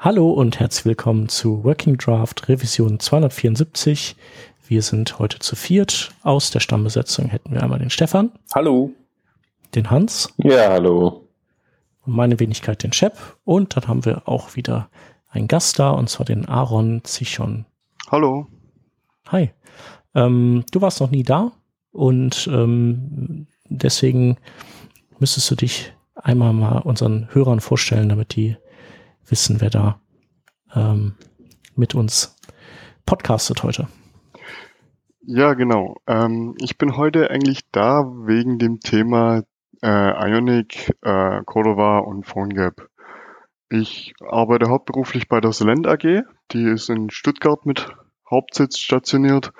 Hallo und herzlich willkommen zu Working Draft Revision 274. Wir sind heute zu viert. Aus der Stammbesetzung hätten wir einmal den Stefan. Hallo. Den Hans. Ja, hallo. Und meine Wenigkeit den Shep. Und dann haben wir auch wieder einen Gast da, und zwar den Aaron Zichon. Hallo. Hi. Ähm, du warst noch nie da und ähm, deswegen müsstest du dich einmal mal unseren Hörern vorstellen, damit die wissen, wer da ähm, mit uns podcastet heute. Ja, genau. Ähm, ich bin heute eigentlich da wegen dem Thema äh, Ionic, äh, Cordova und PhoneGap. Ich arbeite hauptberuflich bei der Solent AG. Die ist in Stuttgart mit Hauptsitz stationiert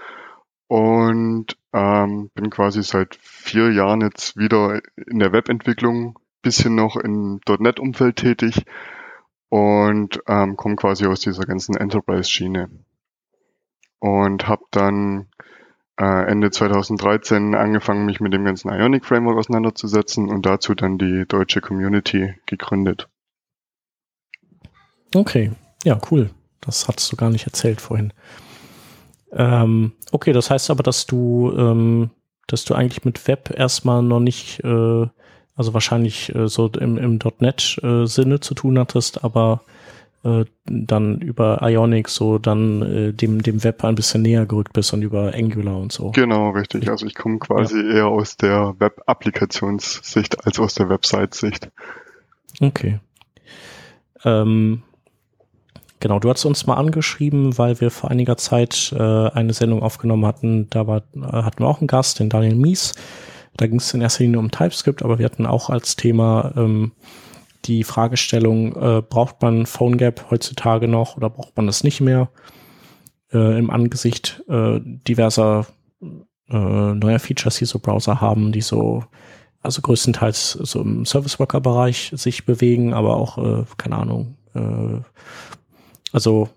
und ähm, bin quasi seit vier Jahren jetzt wieder in der Webentwicklung, bisschen noch im .NET-Umfeld tätig und ähm, komme quasi aus dieser ganzen Enterprise-Schiene. Und habe dann äh, Ende 2013 angefangen, mich mit dem ganzen Ionic Framework auseinanderzusetzen und dazu dann die deutsche Community gegründet. Okay, ja, cool. Das hattest du gar nicht erzählt vorhin. Ähm, okay, das heißt aber, dass du, ähm, dass du eigentlich mit Web erstmal noch nicht äh, also wahrscheinlich äh, so im, im .NET-Sinne äh, zu tun hattest, aber äh, dann über Ionic so dann äh, dem, dem Web ein bisschen näher gerückt bist und über Angular und so. Genau, richtig. Also ich komme quasi ja. eher aus der Web-Applikationssicht als aus der Website-Sicht. Okay. Ähm, genau, du hast uns mal angeschrieben, weil wir vor einiger Zeit äh, eine Sendung aufgenommen hatten. Da war, hatten wir auch einen Gast, den Daniel Mies. Da ging es in erster Linie um TypeScript, aber wir hatten auch als Thema ähm, die Fragestellung, äh, braucht man PhoneGap heutzutage noch oder braucht man das nicht mehr äh, im Angesicht äh, diverser äh, neuer Features, die so Browser haben, die so also größtenteils so im Service Worker Bereich sich bewegen, aber auch äh, keine Ahnung. Äh, also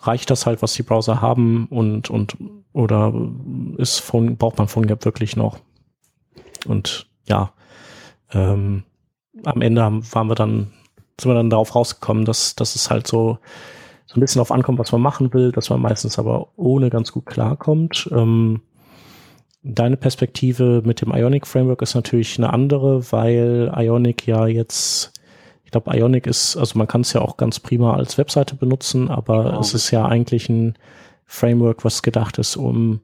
reicht das halt, was die Browser haben und und oder ist Phone, braucht man PhoneGap wirklich noch? Und ja, ähm, am Ende haben, waren wir dann, sind wir dann darauf rausgekommen, dass, dass es halt so, so ein bisschen auf ankommt, was man machen will, dass man meistens aber ohne ganz gut klarkommt. Ähm, deine Perspektive mit dem Ionic Framework ist natürlich eine andere, weil Ionic ja jetzt, ich glaube, Ionic ist, also man kann es ja auch ganz prima als Webseite benutzen, aber genau. es ist ja eigentlich ein Framework, was gedacht ist, um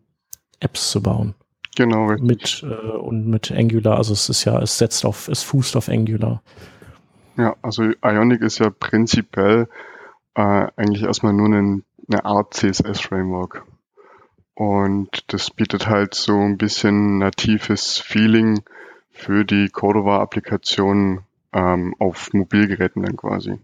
Apps zu bauen. Genau, richtig. Mit, äh, und mit Angular, also es ist ja, es setzt auf, es fußt auf Angular. Ja, also Ionic ist ja prinzipiell äh, eigentlich erstmal nur eine, eine Art CSS-Framework. Und das bietet halt so ein bisschen natives Feeling für die Cordova-Applikation ähm, auf Mobilgeräten dann quasi.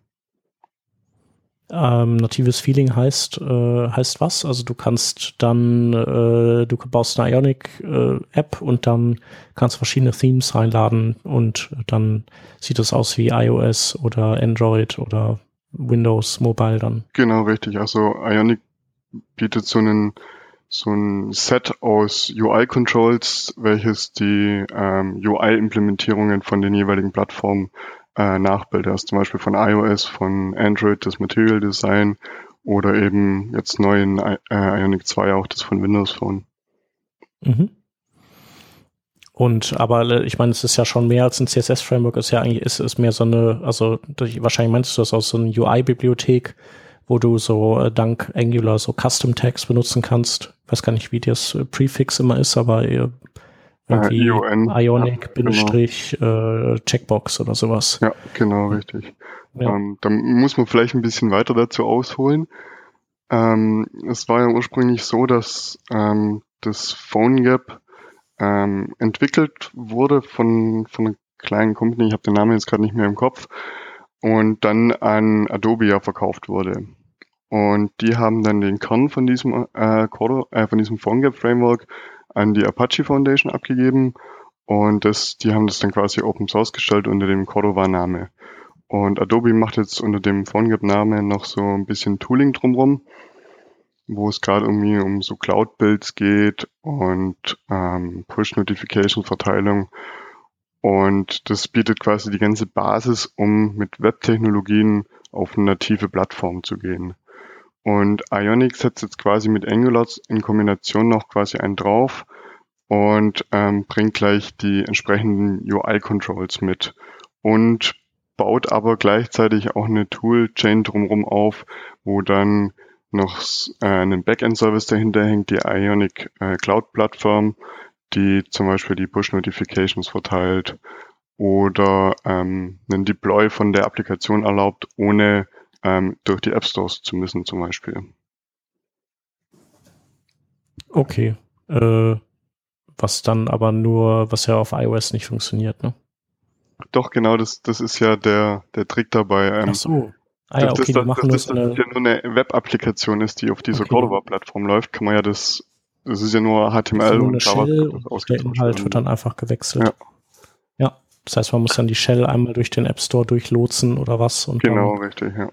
Ähm, natives Feeling heißt, äh, heißt was? Also du kannst dann, äh, du baust eine Ionic-App äh, und dann kannst verschiedene Themes reinladen und dann sieht es aus wie iOS oder Android oder Windows Mobile dann. Genau, richtig. Also Ionic bietet so einen so ein Set aus UI-Controls, welches die ähm, UI-Implementierungen von den jeweiligen Plattformen äh, Nachbilder hast, zum Beispiel von iOS, von Android das Material Design oder eben jetzt neu in äh, Ionic 2 auch das von Windows Phone. Mhm. Und aber äh, ich meine, es ist ja schon mehr als ein CSS-Framework, ist ja eigentlich, ist, ist mehr so eine, also wahrscheinlich meinst du das aus so einer UI-Bibliothek, wo du so äh, dank Angular so Custom Tags benutzen kannst. Ich weiß gar nicht, wie das Prefix immer ist, aber irgendwie ION. Ionic, ja, Bindestrich, genau. äh, Checkbox oder sowas. Ja, genau, richtig. Ja. Ähm, dann muss man vielleicht ein bisschen weiter dazu ausholen. Ähm, es war ja ursprünglich so, dass ähm, das PhoneGap ähm, entwickelt wurde von, von einer kleinen Company, ich habe den Namen jetzt gerade nicht mehr im Kopf, und dann an Adobe ja verkauft wurde. Und die haben dann den Kern von diesem, äh, Cordo, äh, von diesem PhoneGap Framework an die Apache Foundation abgegeben und das, die haben das dann quasi Open Source gestellt unter dem Cordova-Name. Und Adobe macht jetzt unter dem PhoneGap-Namen noch so ein bisschen Tooling drumrum, wo es gerade irgendwie um so Cloud-Builds geht und ähm, Push-Notification-Verteilung. Und das bietet quasi die ganze Basis, um mit Webtechnologien auf eine native Plattform zu gehen. Und Ionic setzt jetzt quasi mit Angular in Kombination noch quasi einen drauf und ähm, bringt gleich die entsprechenden UI-Controls mit und baut aber gleichzeitig auch eine Toolchain drumherum auf, wo dann noch äh, einen Backend-Service dahinter hängt, die Ionic äh, Cloud-Plattform, die zum Beispiel die Push-Notifications verteilt oder ähm, einen Deploy von der Applikation erlaubt, ohne ähm, durch die App Stores zu müssen zum Beispiel. Okay. Äh, was dann aber nur, was ja auf iOS nicht funktioniert, ne? Doch, genau, das, das ist ja der, der Trick dabei. Ähm, Ach so. Ah ja, okay, das, die machen das, das, das, ja nur eine Web-Applikation ist, die auf dieser okay. Cordova-Plattform läuft, kann man ja das, das ist ja nur HTML also nur und JavaScript. Und der Inhalt wird dann einfach gewechselt. Ja. ja. Das heißt, man muss dann die Shell einmal durch den App Store durchlotsen oder was. Und genau, richtig, ja.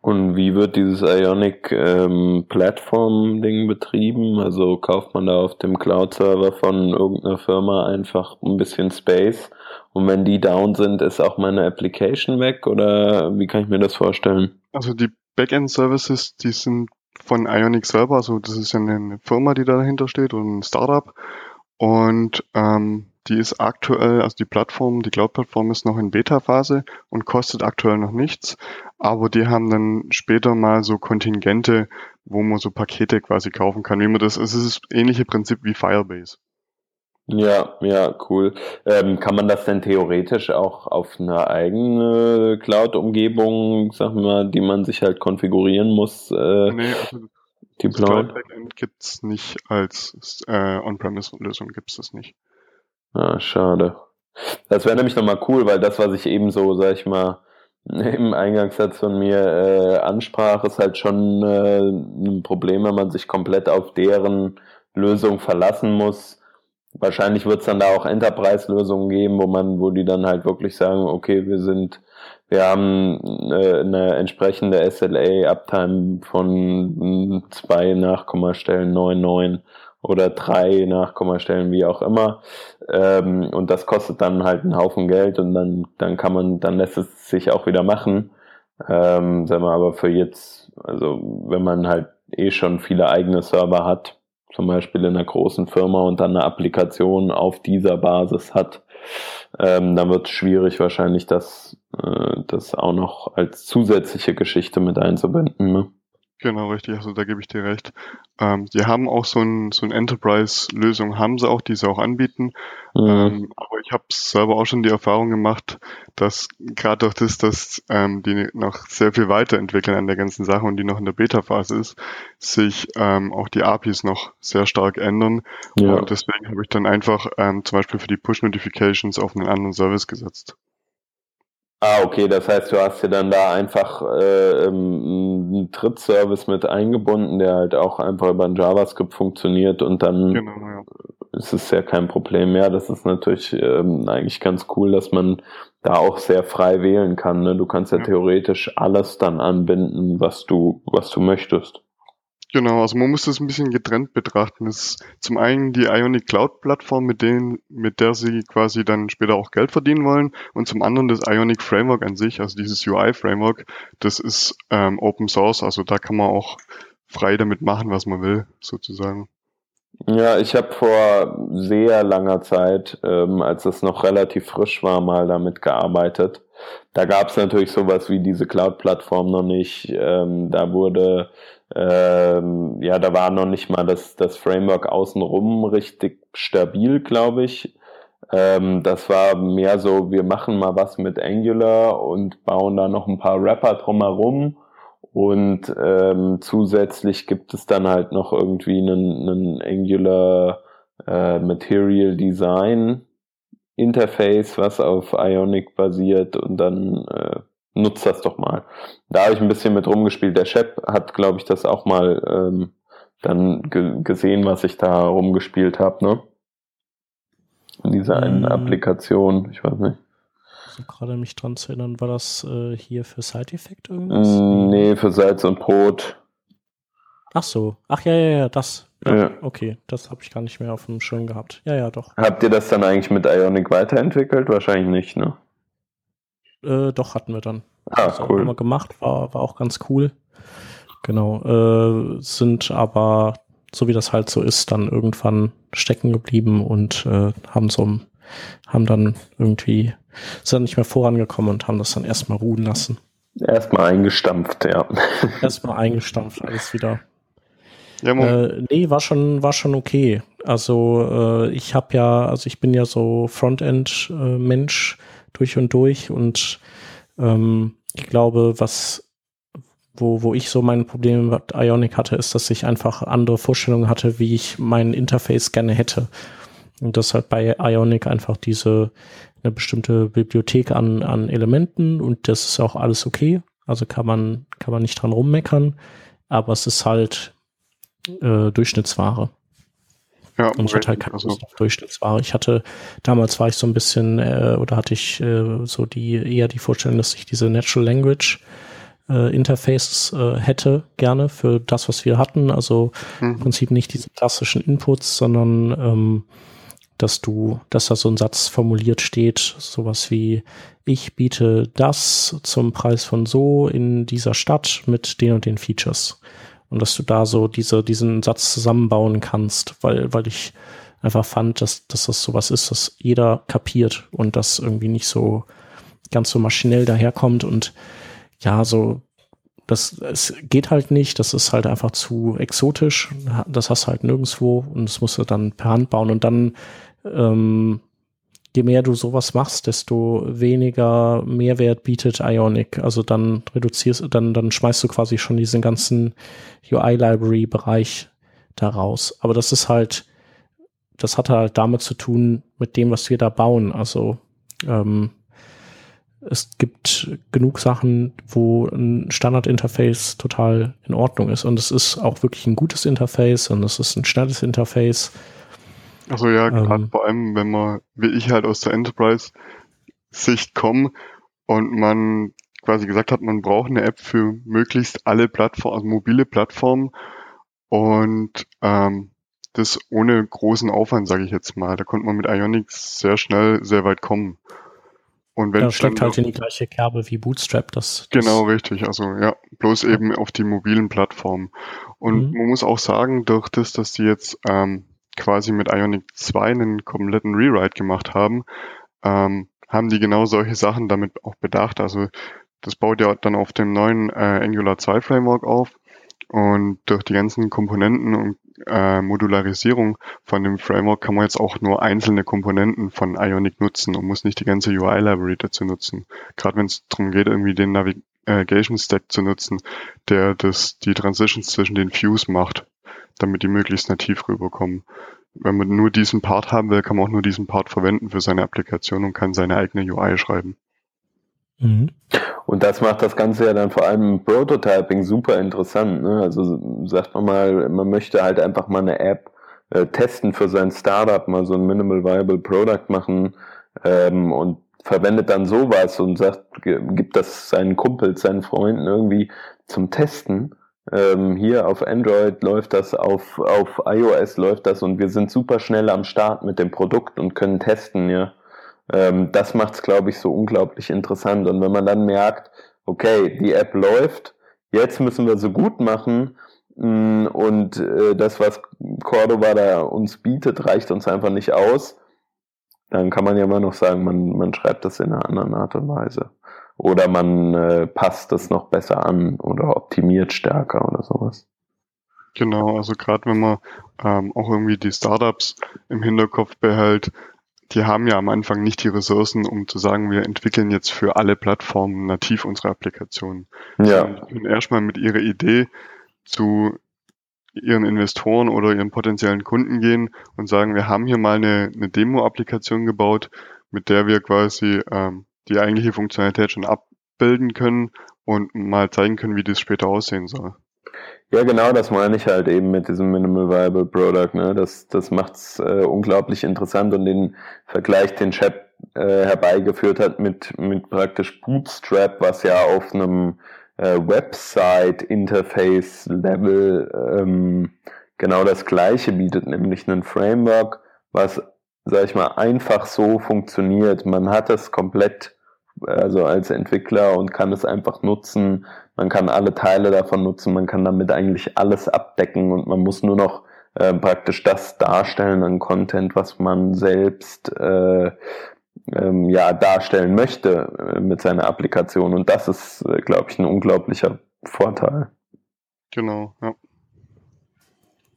Und wie wird dieses Ionic ähm, Plattform-Ding betrieben? Also kauft man da auf dem Cloud-Server von irgendeiner Firma einfach ein bisschen Space und wenn die down sind, ist auch meine Application weg oder wie kann ich mir das vorstellen? Also die Backend-Services, die sind von Ionic selber, also das ist ja eine Firma, die dahinter steht und ein Startup und ähm, die ist aktuell, also die Plattform, die Cloud-Plattform ist noch in Beta-Phase und kostet aktuell noch nichts. Aber die haben dann später mal so Kontingente, wo man so Pakete quasi kaufen kann. Wie man das, es ist das ähnliche Prinzip wie Firebase. Ja, ja, cool. Ähm, kann man das denn theoretisch auch auf eine eigene Cloud-Umgebung, sag mal, die man sich halt konfigurieren muss, äh, nee, also deployen? Das Backend gibt's nicht als äh, On-Premise-Lösung gibt's das nicht. Ah, schade. Das wäre nämlich nochmal cool, weil das, was ich eben so, sag ich mal, im Eingangssatz von mir äh, ansprach, ist halt schon äh, ein Problem, wenn man sich komplett auf deren Lösung verlassen muss. Wahrscheinlich wird es dann da auch Enterprise-Lösungen geben, wo man, wo die dann halt wirklich sagen, okay, wir sind, wir haben äh, eine entsprechende SLA-Uptime von zwei Nachkommastellen 9,9 oder drei Nachkommastellen, wie auch immer. Ähm, und das kostet dann halt einen Haufen Geld und dann, dann kann man, dann lässt es sich auch wieder machen. Ähm, sagen wir aber für jetzt, also wenn man halt eh schon viele eigene Server hat, zum Beispiel in einer großen Firma und dann eine Applikation auf dieser Basis hat, ähm, dann wird es schwierig wahrscheinlich, das, äh, das auch noch als zusätzliche Geschichte mit einzubinden. Ne? Genau, richtig. Also da gebe ich dir recht. Ähm, die haben auch so ein, so ein Enterprise-Lösung, haben sie auch, die sie auch anbieten. Mhm. Ähm, aber ich habe selber auch schon die Erfahrung gemacht, dass gerade durch das, dass ähm, die noch sehr viel weiterentwickeln an der ganzen Sache und die noch in der Beta-Phase ist, sich ähm, auch die APIs noch sehr stark ändern. Ja. Und deswegen habe ich dann einfach ähm, zum Beispiel für die Push-Notifications auf einen anderen Service gesetzt. Ah, okay, das heißt, du hast dir dann da einfach äh, einen Trittservice mit eingebunden, der halt auch einfach über ein JavaScript funktioniert und dann genau, ja. ist es ja kein Problem mehr. Das ist natürlich ähm, eigentlich ganz cool, dass man da auch sehr frei wählen kann. Ne? Du kannst ja, ja theoretisch alles dann anbinden, was du, was du möchtest. Genau, also man muss das ein bisschen getrennt betrachten. Das ist zum einen die Ionic Cloud Plattform, mit denen, mit der sie quasi dann später auch Geld verdienen wollen, und zum anderen das Ionic Framework an sich, also dieses UI Framework, das ist ähm, Open Source, also da kann man auch frei damit machen, was man will, sozusagen. Ja, ich habe vor sehr langer Zeit, ähm, als es noch relativ frisch war, mal damit gearbeitet. Da gab es natürlich sowas wie diese Cloud-Plattform noch nicht. Ähm, da wurde ähm, ja, da war noch nicht mal das, das Framework außenrum richtig stabil, glaube ich. Ähm, das war mehr so, wir machen mal was mit Angular und bauen da noch ein paar Wrapper drumherum. Und ähm, zusätzlich gibt es dann halt noch irgendwie einen, einen Angular äh, Material Design Interface, was auf Ionic basiert und dann äh, nutzt das doch mal. Da habe ich ein bisschen mit rumgespielt. Der Chef hat, glaube ich, das auch mal ähm, dann ge gesehen, was ich da rumgespielt habe, ne? In dieser einen ähm, Applikation, ich weiß nicht. So gerade mich dran zu erinnern, war das äh, hier für Side Effect irgendwas? Mm, nee, für Salz und Brot. Ach so. Ach ja, ja, ja, das. Ja, ja. Okay, das habe ich gar nicht mehr auf dem Schirm gehabt. Ja, ja, doch. Habt ihr das dann eigentlich mit Ionic weiterentwickelt? Wahrscheinlich nicht, ne? Äh, doch, hatten wir dann. Ah, das cool. Haben wir gemacht, war, war auch ganz cool. Genau. Äh, sind aber, so wie das halt so ist, dann irgendwann stecken geblieben und äh, haben so haben dann irgendwie, sind dann nicht mehr vorangekommen und haben das dann erstmal ruhen lassen. Erstmal eingestampft, ja. Erstmal eingestampft, alles wieder. Ja, äh, nee, war schon, war schon okay. Also äh, ich habe ja, also ich bin ja so Frontend-Mensch durch und durch und ähm, ich glaube, was wo, wo ich so meine Probleme mit Ionic hatte, ist, dass ich einfach andere Vorstellungen hatte, wie ich mein Interface gerne hätte. Und das halt bei Ionic einfach diese eine bestimmte Bibliothek an, an Elementen und das ist auch alles okay. Also kann man, kann man nicht dran rummeckern, aber es ist halt äh, Durchschnittsware. Ja, und ich hatte halt keine also. Durchschnittsware. Ich hatte, damals war ich so ein bisschen, äh, oder hatte ich äh, so die, eher die Vorstellung, dass ich diese Natural Language äh, Interfaces äh, hätte, gerne für das, was wir hatten. Also mhm. im Prinzip nicht diese klassischen Inputs, sondern ähm, dass du, dass da so ein Satz formuliert steht, sowas wie, ich biete das zum Preis von so in dieser Stadt mit den und den Features und dass du da so diese, diesen Satz zusammenbauen kannst, weil, weil ich einfach fand, dass, dass das sowas ist, dass jeder kapiert und das irgendwie nicht so ganz so maschinell daherkommt und ja, so, das, es geht halt nicht, das ist halt einfach zu exotisch, das hast du halt nirgendwo und das musst du dann per Hand bauen und dann ähm, je mehr du sowas machst, desto weniger Mehrwert bietet Ionic. Also dann reduzierst, dann, dann schmeißt du quasi schon diesen ganzen UI-Library-Bereich daraus. Aber das ist halt, das hat halt damit zu tun, mit dem, was wir da bauen. Also ähm, es gibt genug Sachen, wo ein Standard-Interface total in Ordnung ist. Und es ist auch wirklich ein gutes Interface und es ist ein schnelles Interface. Also ja, gerade ähm, vor allem, wenn man, wie ich halt aus der Enterprise-Sicht komme und man quasi gesagt hat, man braucht eine App für möglichst alle Plattformen, also mobile Plattformen und ähm, das ohne großen Aufwand, sage ich jetzt mal. Da konnte man mit Ionics sehr schnell sehr weit kommen. Und wenn ja, steckt halt in die gleiche Kerbe wie Bootstrap. Das, das genau, richtig. Also ja, bloß eben auf die mobilen Plattformen. Und mhm. man muss auch sagen, durch das, dass die jetzt ähm, quasi mit Ionic 2 einen kompletten Rewrite gemacht haben, ähm, haben die genau solche Sachen damit auch bedacht. Also das baut ja dann auf dem neuen äh, Angular 2 Framework auf und durch die ganzen Komponenten und äh, Modularisierung von dem Framework kann man jetzt auch nur einzelne Komponenten von Ionic nutzen und muss nicht die ganze UI-Library dazu nutzen. Gerade wenn es darum geht, irgendwie den Navigation Stack zu nutzen, der das die Transitions zwischen den Views macht damit die möglichst nativ rüberkommen. Wenn man nur diesen Part haben will, kann man auch nur diesen Part verwenden für seine Applikation und kann seine eigene UI schreiben. Mhm. Und das macht das Ganze ja dann vor allem im Prototyping super interessant. Ne? Also sagt man mal, man möchte halt einfach mal eine App äh, testen für sein Startup, mal so ein Minimal Viable Product machen ähm, und verwendet dann sowas und sagt, gibt das seinen Kumpels, seinen Freunden irgendwie zum Testen. Ähm, hier auf Android läuft das, auf, auf iOS läuft das und wir sind super schnell am Start mit dem Produkt und können testen, ja. Ähm, das macht es, glaube ich, so unglaublich interessant. Und wenn man dann merkt, okay, die App läuft, jetzt müssen wir so gut machen mm, und äh, das, was Cordova da uns bietet, reicht uns einfach nicht aus, dann kann man ja immer noch sagen, man, man schreibt das in einer anderen Art und Weise. Oder man äh, passt es noch besser an oder optimiert stärker oder sowas. Genau, also gerade wenn man ähm, auch irgendwie die Startups im Hinterkopf behält, die haben ja am Anfang nicht die Ressourcen, um zu sagen, wir entwickeln jetzt für alle Plattformen nativ unsere Applikation. Ja. Und erstmal mit ihrer Idee zu ihren Investoren oder ihren potenziellen Kunden gehen und sagen, wir haben hier mal eine, eine Demo-Applikation gebaut, mit der wir quasi ähm, die eigentliche Funktionalität schon abbilden können und mal zeigen können, wie das später aussehen soll. Ja, genau, das meine ich halt eben mit diesem Minimal Viable Product. Ne? Das, das macht's äh, unglaublich interessant und den Vergleich, den Chap äh, herbeigeführt hat mit, mit praktisch Bootstrap, was ja auf einem äh, Website-Interface-Level ähm, genau das Gleiche bietet, nämlich ein Framework, was, sag ich mal, einfach so funktioniert. Man hat es komplett, also als Entwickler und kann es einfach nutzen. Man kann alle Teile davon nutzen. Man kann damit eigentlich alles abdecken und man muss nur noch äh, praktisch das darstellen an Content, was man selbst äh, ähm, ja darstellen möchte äh, mit seiner Applikation. Und das ist, äh, glaube ich, ein unglaublicher Vorteil. Genau, ja.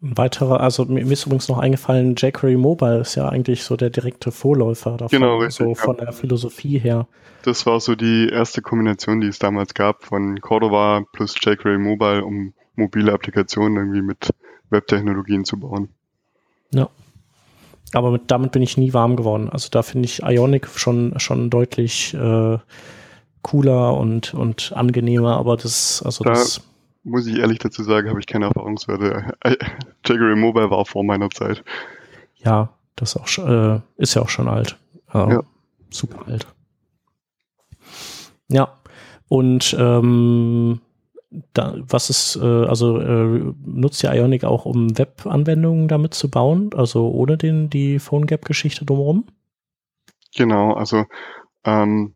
Ein weiterer, also mir ist übrigens noch eingefallen, jQuery Mobile ist ja eigentlich so der direkte Vorläufer davon, genau, richtig, so von ja. der Philosophie her. Das war so die erste Kombination, die es damals gab von Cordova plus jQuery Mobile, um mobile Applikationen irgendwie mit Webtechnologien zu bauen. Ja. Aber mit, damit bin ich nie warm geworden. Also da finde ich Ionic schon, schon deutlich äh, cooler und, und angenehmer, aber das, also da, das muss ich ehrlich dazu sagen, habe ich keine Erfahrungswerte. jQuery Mobile war vor meiner Zeit. Ja, das auch, äh, ist ja auch schon alt. Äh, ja. Super alt. Ja, und ähm, da, was ist, äh, also äh, nutzt ihr Ionic auch, um Web-Anwendungen damit zu bauen, also ohne den, die PhoneGap-Geschichte drumherum? Genau, also ähm,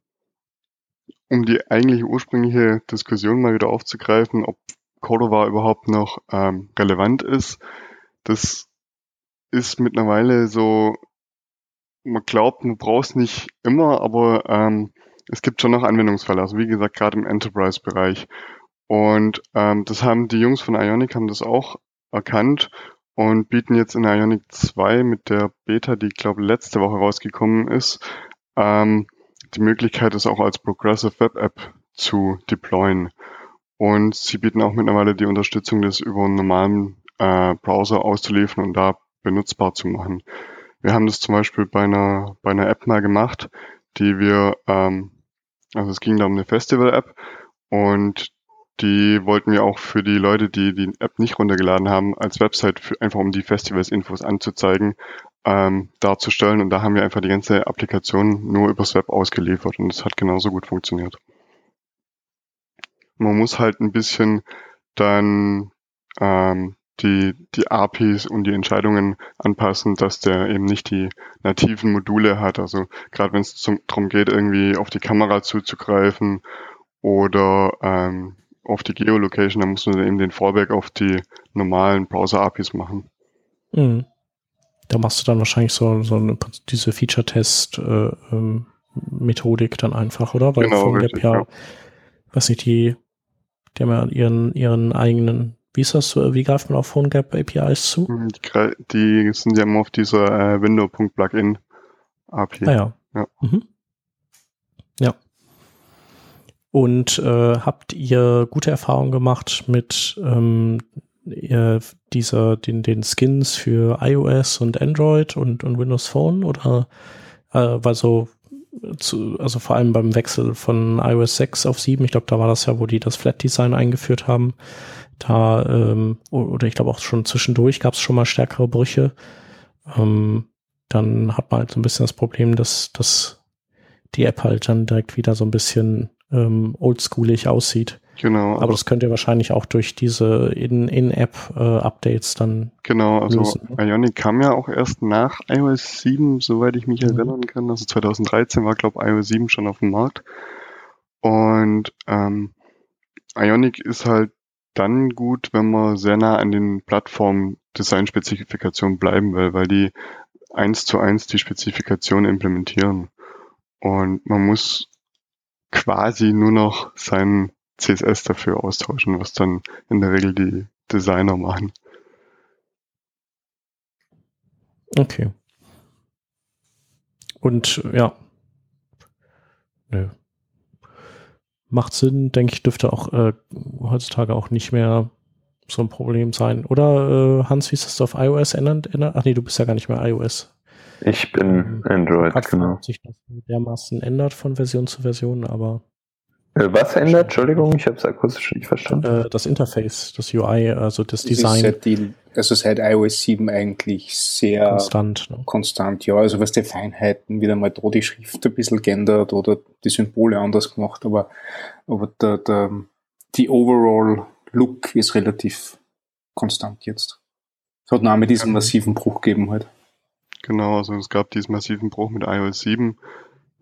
um die eigentliche ursprüngliche Diskussion mal wieder aufzugreifen, ob Cordova überhaupt noch ähm, relevant ist. Das ist mittlerweile so, man glaubt, man braucht es nicht immer, aber ähm, es gibt schon noch Anwendungsfälle. Also wie gesagt, gerade im Enterprise-Bereich. Und ähm, das haben die Jungs von Ionic haben das auch erkannt und bieten jetzt in Ionic 2 mit der Beta, die glaube letzte Woche rausgekommen ist, ähm, die Möglichkeit, das auch als Progressive Web App zu deployen. Und sie bieten auch mittlerweile die Unterstützung, das über einen normalen äh, Browser auszuliefern und da benutzbar zu machen. Wir haben das zum Beispiel bei einer, bei einer App mal gemacht, die wir, ähm, also es ging da um eine Festival-App und die wollten wir auch für die Leute, die die App nicht runtergeladen haben, als Website für, einfach um die Festivals-Infos anzuzeigen, ähm, darzustellen. Und da haben wir einfach die ganze Applikation nur übers Web ausgeliefert und es hat genauso gut funktioniert. Man muss halt ein bisschen dann ähm, die, die APIs und die Entscheidungen anpassen, dass der eben nicht die nativen Module hat. Also gerade wenn es darum geht, irgendwie auf die Kamera zuzugreifen oder ähm, auf die Geolocation, dann muss man eben den Fallback auf die normalen Browser-APIs machen. Mhm. Da machst du dann wahrscheinlich so, so eine, diese Feature-Test-Methodik äh, ähm, dann einfach, oder? Weil genau, richtig, ja, ja. weiß nicht, die die haben ja ihren, ihren eigenen, wie ist das, wie greift man auf PhoneGap APIs zu? Mhm, die, die sind ja immer auf dieser äh, Window.plugin API. Ah ja. Ja. Mhm. ja. Und äh, habt ihr gute Erfahrungen gemacht mit ähm, dieser, den, den Skins für iOS und Android und, und Windows Phone oder äh, weil so zu, also vor allem beim Wechsel von iOS 6 auf 7, ich glaube, da war das ja, wo die das Flat Design eingeführt haben. Da, ähm, oder ich glaube auch schon zwischendurch gab es schon mal stärkere Brüche. Ähm, dann hat man halt so ein bisschen das Problem, dass, dass die App halt dann direkt wieder so ein bisschen ähm, oldschoolig aussieht. Genau. Aber das könnt ihr wahrscheinlich auch durch diese In-App-Updates äh, dann. Genau, also lösen. Ne? Ionic kam ja auch erst nach iOS 7, soweit ich mich mhm. erinnern kann. Also 2013 war, glaube ich, iOS 7 schon auf dem Markt. Und ähm, Ionic ist halt dann gut, wenn man sehr nah an den Plattform-Design-Spezifikationen bleiben will, weil die eins zu eins die Spezifikation implementieren. Und man muss quasi nur noch seinen CSS dafür austauschen, was dann in der Regel die Designer machen. Okay. Und ja. Nö. Macht Sinn, denke ich, dürfte auch äh, heutzutage auch nicht mehr so ein Problem sein. Oder äh, Hans, wie ist das auf iOS ändert? Ach nee, du bist ja gar nicht mehr iOS. Ich bin ähm, Android, Hat genau. sich das dermaßen ändert von Version zu Version, aber äh, was ändert? Entschuldigung, ich habe es akustisch nicht verstanden. Äh, das Interface, das UI, also das Design. Seit die, also seit iOS 7 eigentlich sehr konstant. Ne? Konstant, ja. Also was die Feinheiten, wieder mal da die Schrift ein bisschen geändert oder die Symbole anders gemacht, aber, aber der, der, die Overall Look ist relativ konstant jetzt. Es hat noch mit diesem massiven Bruch gegeben halt. Genau, also es gab diesen massiven Bruch mit iOS 7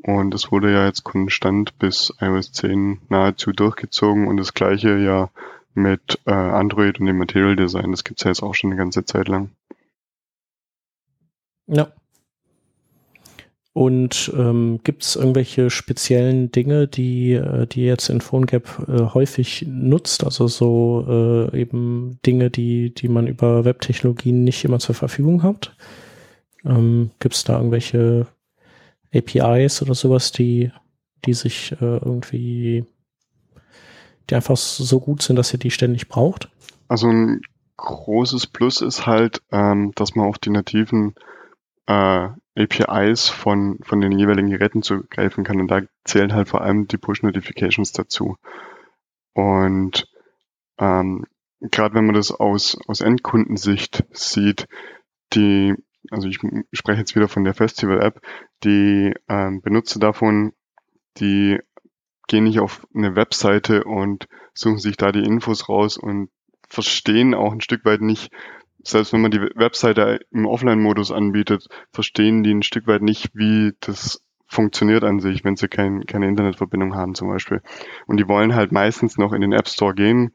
und das wurde ja jetzt konstant bis iOS 10 nahezu durchgezogen und das gleiche ja mit äh, Android und dem Material Design. Das gibt's ja jetzt auch schon eine ganze Zeit lang. Ja. Und ähm, gibt es irgendwelche speziellen Dinge, die, äh, die jetzt in PhoneGap äh, häufig nutzt? Also so äh, eben Dinge, die, die man über Webtechnologien nicht immer zur Verfügung hat? Ähm, gibt es da irgendwelche APIs oder sowas, die, die sich äh, irgendwie, die einfach so gut sind, dass ihr die ständig braucht? Also ein großes Plus ist halt, ähm, dass man auf die nativen äh, APIs von, von den jeweiligen Geräten zugreifen kann. Und da zählen halt vor allem die Push-Notifications dazu. Und ähm, gerade wenn man das aus, aus Endkundensicht sieht, die, also ich spreche jetzt wieder von der Festival-App, die ähm, Benutzer davon, die gehen nicht auf eine Webseite und suchen sich da die Infos raus und verstehen auch ein Stück weit nicht, selbst wenn man die Webseite im Offline-Modus anbietet, verstehen die ein Stück weit nicht, wie das funktioniert an sich, wenn sie kein, keine Internetverbindung haben zum Beispiel. Und die wollen halt meistens noch in den App Store gehen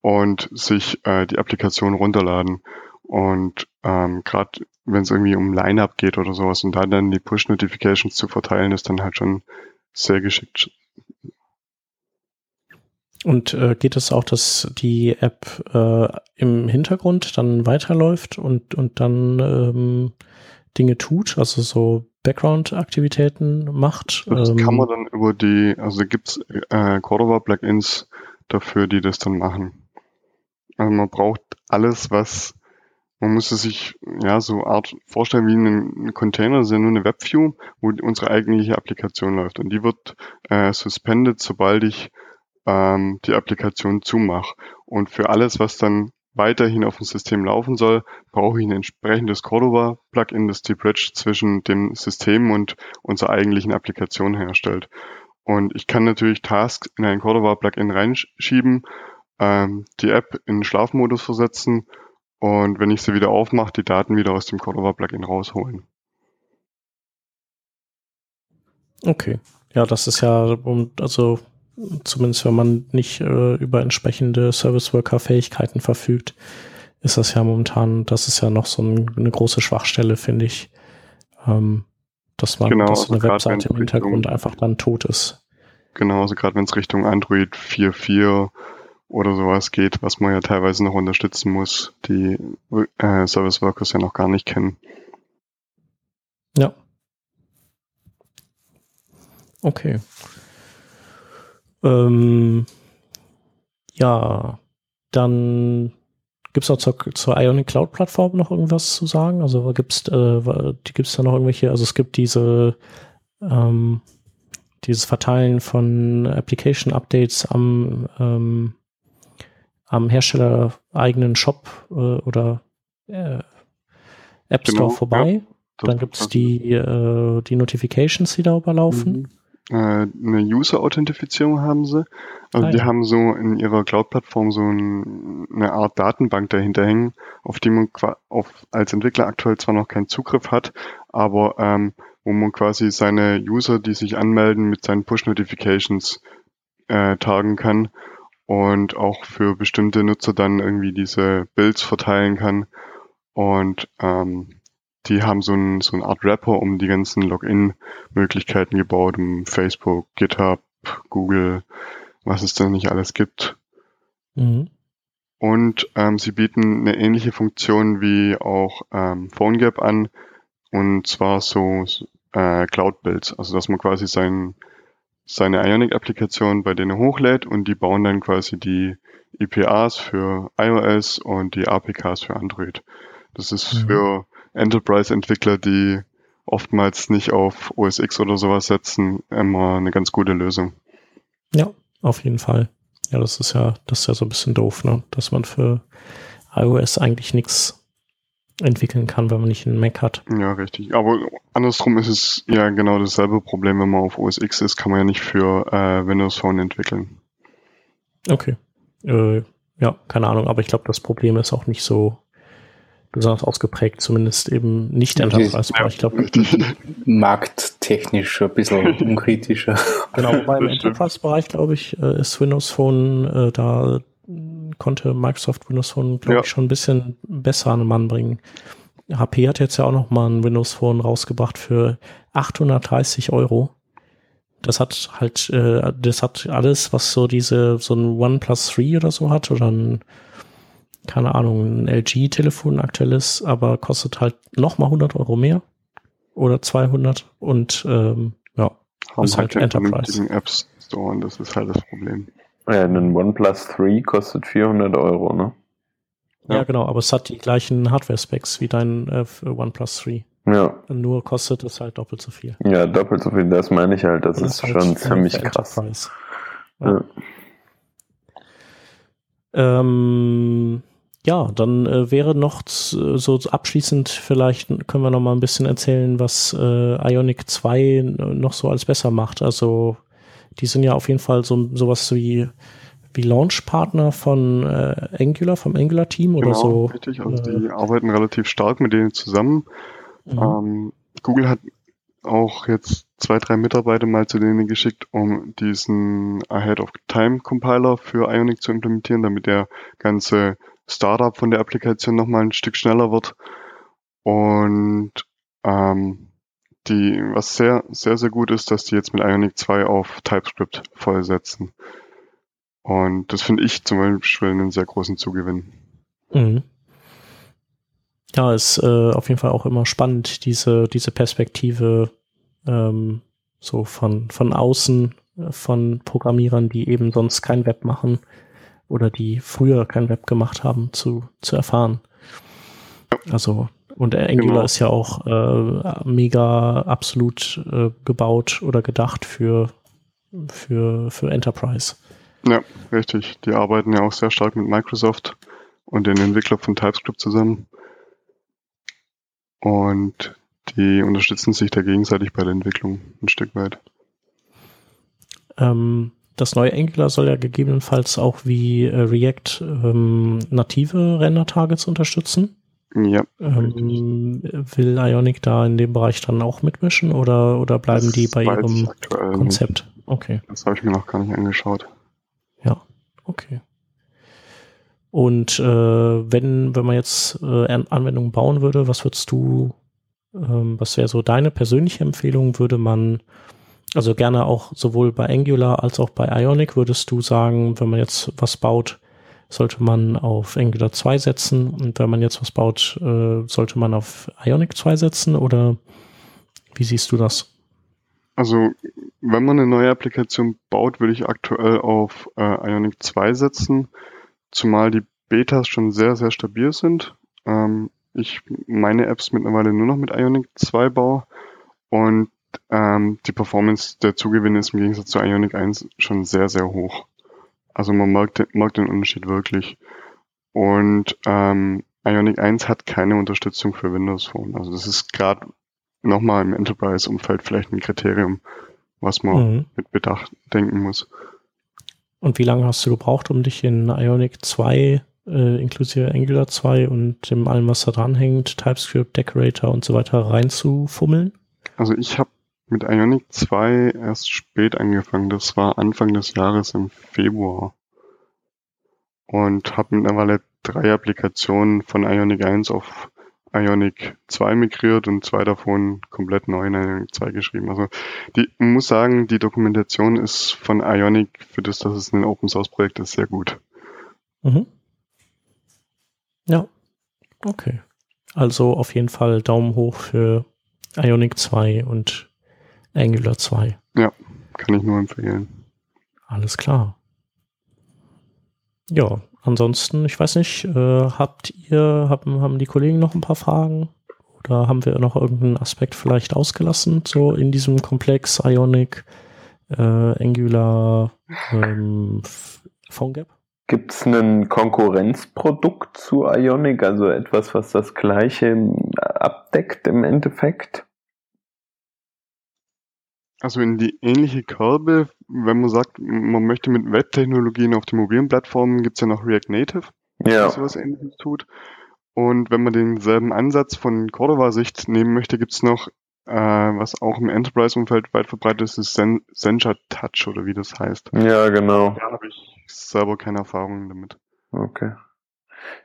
und sich äh, die Applikation runterladen. Und ähm, gerade wenn es irgendwie um Line-Up geht oder sowas und da dann die Push-Notifications zu verteilen, ist dann halt schon sehr geschickt und äh, geht es auch, dass die App äh, im Hintergrund dann weiterläuft und, und dann ähm, Dinge tut, also so Background-Aktivitäten macht? Das ähm, kann man dann über die, also gibt's äh, Cordova-Plugins dafür, die das dann machen. Also man braucht alles, was man muss es sich ja so Art vorstellen wie ein Container, das ist ja nur eine Webview, wo unsere eigentliche Applikation läuft. Und die wird äh, suspended, sobald ich ähm, die Applikation zumache. Und für alles, was dann weiterhin auf dem System laufen soll, brauche ich ein entsprechendes Cordova-Plugin, das die Bridge zwischen dem System und unserer eigentlichen Applikation herstellt. Und ich kann natürlich Tasks in ein Cordova-Plugin reinschieben, ähm, die App in Schlafmodus versetzen und wenn ich sie wieder aufmache, die Daten wieder aus dem Cordova-Plugin rausholen. Okay. Ja, das ist ja, also zumindest wenn man nicht äh, über entsprechende Service Worker Fähigkeiten verfügt, ist das ja momentan, das ist ja noch so ein, eine große Schwachstelle, finde ich, ähm, dass man, genau, dass also eine Webseite im Hintergrund einfach dann tot ist. Genau, also gerade wenn es Richtung Android 4.4 oder sowas geht, was man ja teilweise noch unterstützen muss, die äh, Service Workers ja noch gar nicht kennen. Ja. Okay. Ähm, ja, dann gibt es noch zur, zur Ionic Cloud Plattform noch irgendwas zu sagen? Also gibt's äh, gibt's da noch irgendwelche? Also es gibt diese ähm, dieses Verteilen von Application Updates am ähm, am Hersteller eigenen Shop äh, oder äh, App Store genau, vorbei. Ja, dann gibt es die, äh, die Notifications, die darüber laufen. Mhm äh, eine User-Authentifizierung haben sie. Also ah, die ja. haben so in ihrer Cloud-Plattform so ein, eine Art Datenbank dahinter hängen, auf die man auf, als Entwickler aktuell zwar noch keinen Zugriff hat, aber ähm, wo man quasi seine User, die sich anmelden, mit seinen Push-Notifications äh, tagen kann und auch für bestimmte Nutzer dann irgendwie diese Builds verteilen kann. Und ähm, die haben so, ein, so eine Art Wrapper um die ganzen Login-Möglichkeiten gebaut, um Facebook, GitHub, Google, was es da nicht alles gibt. Mhm. Und ähm, sie bieten eine ähnliche Funktion wie auch ähm, PhoneGap an, und zwar so äh, Cloud-Builds, also dass man quasi sein, seine Ionic-Applikation bei denen hochlädt und die bauen dann quasi die IPAs für iOS und die APKs für Android. Das ist mhm. für Enterprise-Entwickler, die oftmals nicht auf OS X oder sowas setzen, immer eine ganz gute Lösung. Ja, auf jeden Fall. Ja, das ist ja, das ist ja so ein bisschen doof, ne? Dass man für iOS eigentlich nichts entwickeln kann, wenn man nicht einen Mac hat. Ja, richtig. Aber andersrum ist es ja genau dasselbe Problem, wenn man auf OS X ist, kann man ja nicht für äh, Windows Phone entwickeln. Okay. Äh, ja, keine Ahnung, aber ich glaube, das Problem ist auch nicht so besonders ausgeprägt, zumindest eben nicht Enterprise-Bereich. Ich glaube, markttechnisch ein bisschen unkritischer. Genau, wobei im Enterprise-Bereich, glaube ich, äh, ist Windows Phone, äh, da konnte Microsoft Windows Phone, glaube ja. ich, schon ein bisschen besser an den Mann bringen. HP hat jetzt ja auch noch mal ein Windows Phone rausgebracht für 830 Euro. Das hat halt, äh, das hat alles, was so diese, so ein OnePlus 3 oder so hat oder ein keine Ahnung, ein LG-Telefon aktuelles, aber kostet halt nochmal 100 Euro mehr oder 200 und ähm, ja, Haben ist halt, halt Enterprise. App Store und das ist halt das Problem. Ja, ein OnePlus 3 kostet 400 Euro, ne? Ja, ja genau, aber es hat die gleichen Hardware-Specs wie dein äh, OnePlus 3. Ja. Nur kostet es halt doppelt so viel. Ja, doppelt so viel, das meine ich halt. Das, das ist, halt schon ziemlich krass. Ja. ja. Ähm, ja, dann äh, wäre noch so abschließend vielleicht können wir noch mal ein bisschen erzählen, was äh, Ionic 2 noch so als besser macht. Also die sind ja auf jeden Fall so sowas wie wie Launchpartner von äh, Angular, vom Angular-Team oder genau, so. Richtig, also die arbeiten relativ stark mit denen zusammen. Mhm. Ähm, Google hat auch jetzt zwei, drei Mitarbeiter mal zu denen geschickt, um diesen Ahead of Time Compiler für Ionic zu implementieren, damit der ganze Startup von der Applikation nochmal ein Stück schneller wird. Und ähm, die, was sehr, sehr, sehr gut ist, dass die jetzt mit Ionic 2 auf TypeScript vollsetzen. Und das finde ich zum Beispiel einen sehr großen Zugewinn. Mhm. Ja, ist äh, auf jeden Fall auch immer spannend, diese, diese Perspektive ähm, so von, von außen, äh, von Programmierern, die eben sonst kein Web machen, oder die früher kein Web gemacht haben, zu, zu erfahren. Also, und Angular genau. ist ja auch äh, mega absolut äh, gebaut oder gedacht für, für, für Enterprise. Ja, richtig. Die arbeiten ja auch sehr stark mit Microsoft und den Entwicklern von TypeScript zusammen. Und die unterstützen sich da gegenseitig bei der Entwicklung ein Stück weit. Ähm, das neue Angular soll ja gegebenenfalls auch wie äh, React ähm, native Render-Targets unterstützen. Ja. Ähm, will Ionic da in dem Bereich dann auch mitmischen oder, oder bleiben das die bei ihrem Konzept? Okay. Das habe ich mir noch gar nicht angeschaut. Ja, okay. Und äh, wenn, wenn man jetzt äh, Anwendungen bauen würde, was würdest du, ähm, was wäre so deine persönliche Empfehlung? Würde man also gerne auch sowohl bei Angular als auch bei Ionic würdest du sagen, wenn man jetzt was baut, sollte man auf Angular 2 setzen und wenn man jetzt was baut, äh, sollte man auf Ionic 2 setzen oder wie siehst du das? Also wenn man eine neue Applikation baut, würde ich aktuell auf äh, Ionic 2 setzen, zumal die Betas schon sehr, sehr stabil sind. Ähm, ich meine Apps mittlerweile nur noch mit Ionic 2 baue und ähm, die Performance der Zugewinne ist im Gegensatz zu Ionic 1 schon sehr, sehr hoch. Also man merkt, merkt den Unterschied wirklich. Und ähm, Ionic 1 hat keine Unterstützung für Windows Phone. Also das ist gerade nochmal im Enterprise-Umfeld vielleicht ein Kriterium, was man mhm. mit Bedacht denken muss. Und wie lange hast du gebraucht, um dich in Ionic 2 äh, inklusive Angular 2 und dem allem, was da dranhängt, TypeScript, Decorator und so weiter reinzufummeln? Also ich habe mit Ionic 2 erst spät angefangen. Das war Anfang des Jahres im Februar. Und habe mittlerweile drei Applikationen von Ionic 1 auf Ionic 2 migriert und zwei davon komplett neu in Ionic 2 geschrieben. Also die, muss sagen, die Dokumentation ist von Ionic, für das, dass es ein Open Source Projekt ist, sehr gut. Mhm. Ja, okay. Also auf jeden Fall Daumen hoch für Ionic 2 und Angular 2. Ja, kann ich nur empfehlen. Alles klar. Ja, ansonsten, ich weiß nicht, äh, habt ihr, haben, haben die Kollegen noch ein paar Fragen? Oder haben wir noch irgendeinen Aspekt vielleicht ausgelassen, so in diesem Komplex Ionic, äh, Angular, ähm, PhoneGap? Gibt es ein Konkurrenzprodukt zu Ionic, also etwas, was das gleiche abdeckt im Endeffekt? Also in die ähnliche Kerbe, wenn man sagt, man möchte mit Webtechnologien auf den mobilen Plattformen, gibt es ja noch React Native, ja. das was ähnliches tut. Und wenn man denselben Ansatz von Cordova-Sicht nehmen möchte, gibt's noch, äh, was auch im Enterprise-Umfeld weit verbreitet ist, ist Sen Sencha Touch oder wie das heißt. Ja, genau. Da habe ich selber keine Erfahrungen damit. Okay.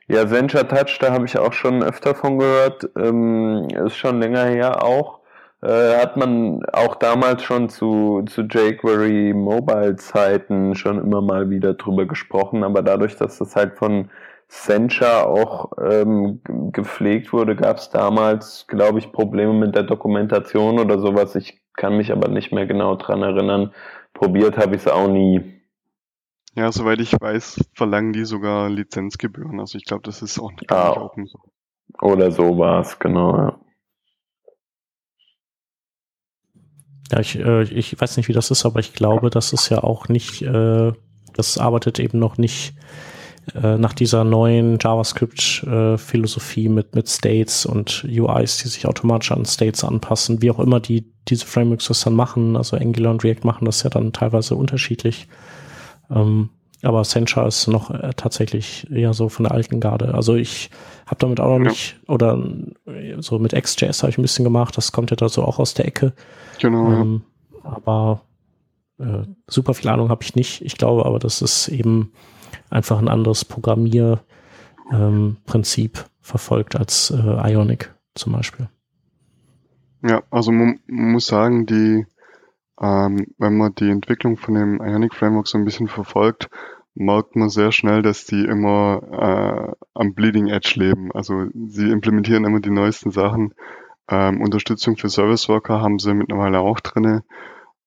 Ja, Sencha Touch, da habe ich auch schon öfter von gehört. Ähm, ist schon länger her auch. Äh, hat man auch damals schon zu, zu jQuery Mobile Zeiten schon immer mal wieder drüber gesprochen, aber dadurch, dass das halt von Sencha auch ähm, gepflegt wurde, gab es damals, glaube ich, Probleme mit der Dokumentation oder sowas. Ich kann mich aber nicht mehr genau dran erinnern. Probiert habe ich es auch nie. Ja, soweit ich weiß, verlangen die sogar Lizenzgebühren. Also ich glaube, das ist auch nicht Ah. Open. Oder so war es, genau. Ja. Ja, ich, äh, ich weiß nicht, wie das ist, aber ich glaube, das ist ja auch nicht, äh, das arbeitet eben noch nicht äh, nach dieser neuen JavaScript-Philosophie mit, mit States und UIs, die sich automatisch an States anpassen, wie auch immer die diese Frameworks das dann machen. Also Angular und React machen das ja dann teilweise unterschiedlich. Ähm, aber Sencha ist noch äh, tatsächlich eher so von der alten Garde. Also ich habe damit auch noch Ja. nicht, oder äh, so mit XJS habe ich ein bisschen gemacht, das kommt ja da so auch aus der Ecke. Genau. Ähm, aber äh, super viel Ahnung habe ich nicht. Ich glaube aber, das ist eben einfach ein anderes Programmierprinzip ähm, verfolgt als äh, Ionic zum Beispiel. Ja, also man muss sagen, die, ähm, wenn man die Entwicklung von dem Ionic Framework so ein bisschen verfolgt, merkt man sehr schnell, dass die immer äh, am Bleeding Edge leben. Also sie implementieren immer die neuesten Sachen. Ähm, Unterstützung für Service Worker haben sie mittlerweile auch drinne.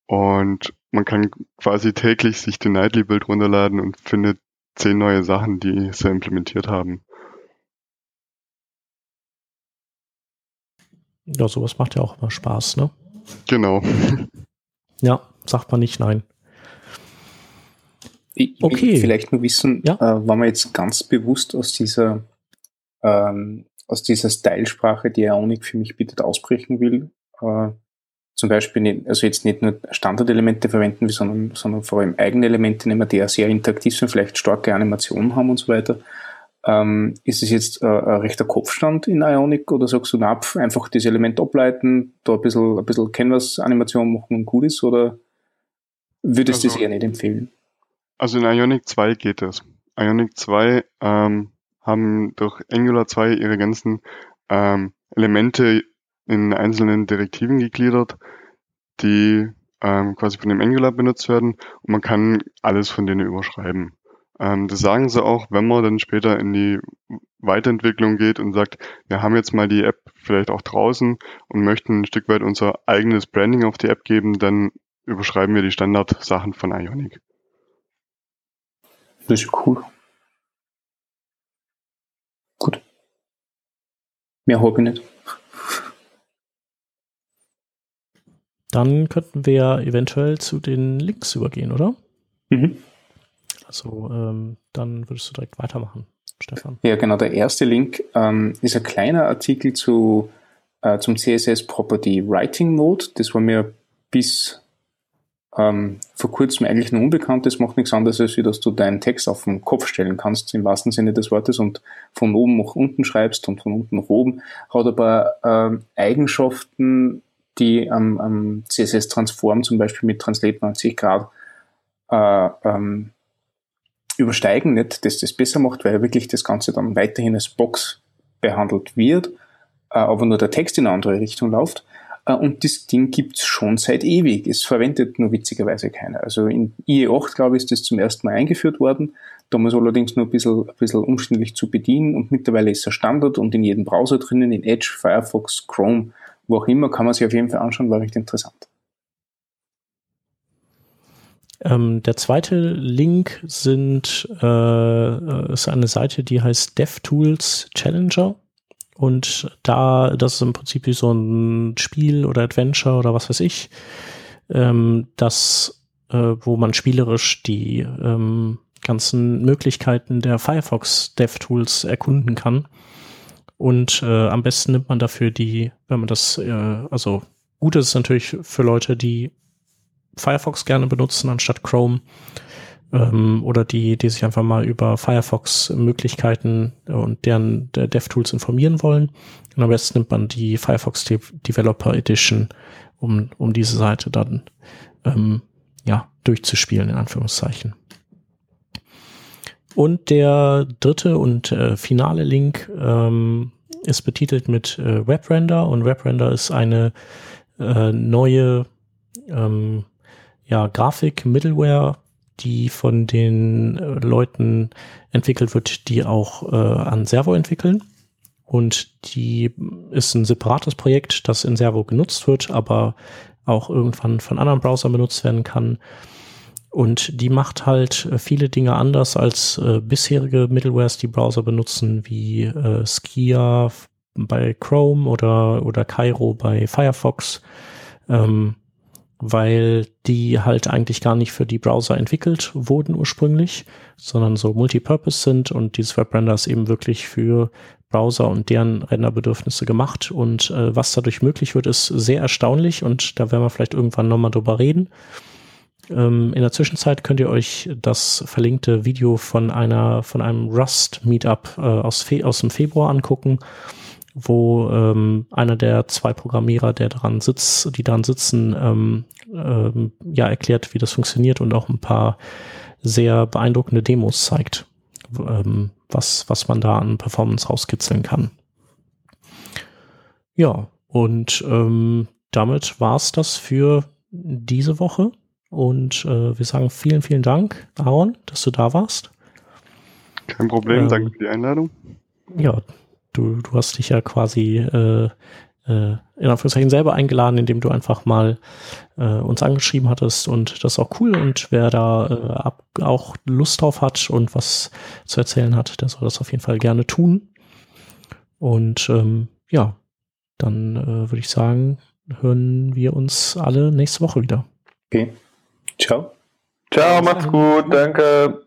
Und man kann quasi täglich sich den Nightly Build runterladen und findet zehn neue Sachen, die sie implementiert haben. Ja, sowas macht ja auch immer Spaß, ne? Genau. Ja, sagt man nicht nein. Ich, Okay. vielleicht nur wissen, Ja. äh, wenn man jetzt ganz bewusst aus dieser, ähm, aus dieser Stylesprache, die Ionic für mich bietet, ausbrechen will, äh, zum Beispiel, nicht, also jetzt nicht nur Standardelemente verwenden sondern, sondern vor allem eigene Elemente nehmen, die ja sehr interaktiv sind, vielleicht starke Animationen haben und so weiter. Ähm, ist es jetzt äh, ein rechter Kopfstand in Ionic oder sagst du, na, pf, einfach das Element ableiten, da ein bisschen, ein bisschen Canvas-Animation machen und gut ist, oder würdest du Also- das eher nicht empfehlen? Also in Ionic 2 geht es. Ionic 2 ähm, haben durch Angular 2 ihre ganzen ähm, Elemente in einzelnen Direktiven gegliedert, die ähm, quasi von dem Angular benutzt werden und man kann alles von denen überschreiben. Ähm, das sagen sie auch, wenn man dann später in die Weiterentwicklung geht und sagt, wir haben jetzt mal die App vielleicht auch draußen und möchten ein Stück weit unser eigenes Branding auf die App geben, dann überschreiben wir die Standardsachen von Ionic. Das ist cool. Gut. Mehr ich nicht. Dann könnten wir eventuell zu den Links übergehen, oder? Mhm. Also ähm, dann würdest du direkt weitermachen, Stefan. Ja, genau. Der erste Link ähm, ist ein kleiner Artikel zu, äh, zum CSS Property Writing Mode. Das war mir bis ähm, vor kurzem eigentlich nur unbekannt. Das macht nichts anderes, als dass du deinen Text auf den Kopf stellen kannst, im wahrsten Sinne des Wortes, und von oben nach unten schreibst und von unten nach oben. Hat aber ähm, Eigenschaften, die am, am CSS Transform zum Beispiel mit Translate 90 Grad äh, ähm, übersteigen nicht, dass das besser macht, weil wirklich das Ganze dann weiterhin als Box behandelt wird, äh, aber nur der Text in eine andere Richtung läuft. Äh, und das Ding gibt's schon seit ewig. Es verwendet nur witzigerweise keiner. Also in IE8, glaube ich, ist das zum ersten Mal eingeführt worden. Damals allerdings nur ein bisschen, ein bisschen umständlich zu bedienen und mittlerweile ist er Standard und in jedem Browser drinnen, in Edge, Firefox, Chrome, wo auch immer, kann man sich auf jeden Fall anschauen, war recht interessant. Ähm, der zweite Link sind, äh, ist eine Seite, die heißt DevTools Challenger. Und da, das ist im Prinzip wie so ein Spiel oder Adventure oder was weiß ich, ähm, das, äh, wo man spielerisch die ähm, ganzen Möglichkeiten der Firefox DevTools erkunden kann. Und äh, am besten nimmt man dafür die, wenn man das, äh, also gut ist es natürlich für Leute, die Firefox gerne benutzen anstatt Chrome. ähm, oder die, die sich einfach mal über Firefox Möglichkeiten und deren DevTools informieren wollen. Und am besten nimmt man die Firefox De Developer Edition, um, um diese Seite dann ähm, ja, durchzuspielen, in Anführungszeichen. Und der dritte und äh, finale Link ähm, ist betitelt mit äh, WebRender und WebRender ist eine äh, neue ähm, ja, Grafik-Middleware, die von den äh, Leuten entwickelt wird, die auch äh, an Servo entwickeln. Und die ist ein separates Projekt, das in Servo genutzt wird, aber auch irgendwann von anderen Browsern benutzt werden kann. Und die macht halt äh, viele Dinge anders als äh, bisherige Middlewares, die Browser benutzen, wie äh, Skia bei Chrome oder, oder Cairo bei Firefox. Ähm, weil die halt eigentlich gar nicht für die Browser entwickelt wurden ursprünglich, sondern so Multipurpose sind und dieses Webrender ist eben wirklich für Browser und deren Renderbedürfnisse gemacht und äh, was dadurch möglich wird, ist sehr erstaunlich und da werden wir vielleicht irgendwann nochmal drüber reden. Ähm, in der Zwischenzeit könnt ihr euch das verlinkte Video von einer, von einem Rust Meetup äh, aus, aus dem Februar angucken wo ähm, einer der zwei Programmierer, der daran sitzt, die daran sitzen, ähm, ähm, ja erklärt, wie das funktioniert und auch ein paar sehr beeindruckende Demos zeigt, ähm, was was man da an Performance rauskitzeln kann. Ja, und ähm, damit war's das für diese Woche. Und äh, wir sagen vielen, vielen Dank, Aaron, dass du da warst. Kein Problem, ähm, danke für die Einladung. Ja, du, du hast dich ja quasi äh, äh, in Anführungszeichen selber eingeladen, indem du einfach mal äh, uns angeschrieben hattest und das ist auch cool und wer da äh, ab, auch Lust drauf hat und was zu erzählen hat, der soll das auf jeden Fall gerne tun. Und ähm, ja, dann äh, würde ich sagen, hören wir uns alle nächste Woche wieder. Okay. Ciao. Ciao, macht's gut, danke.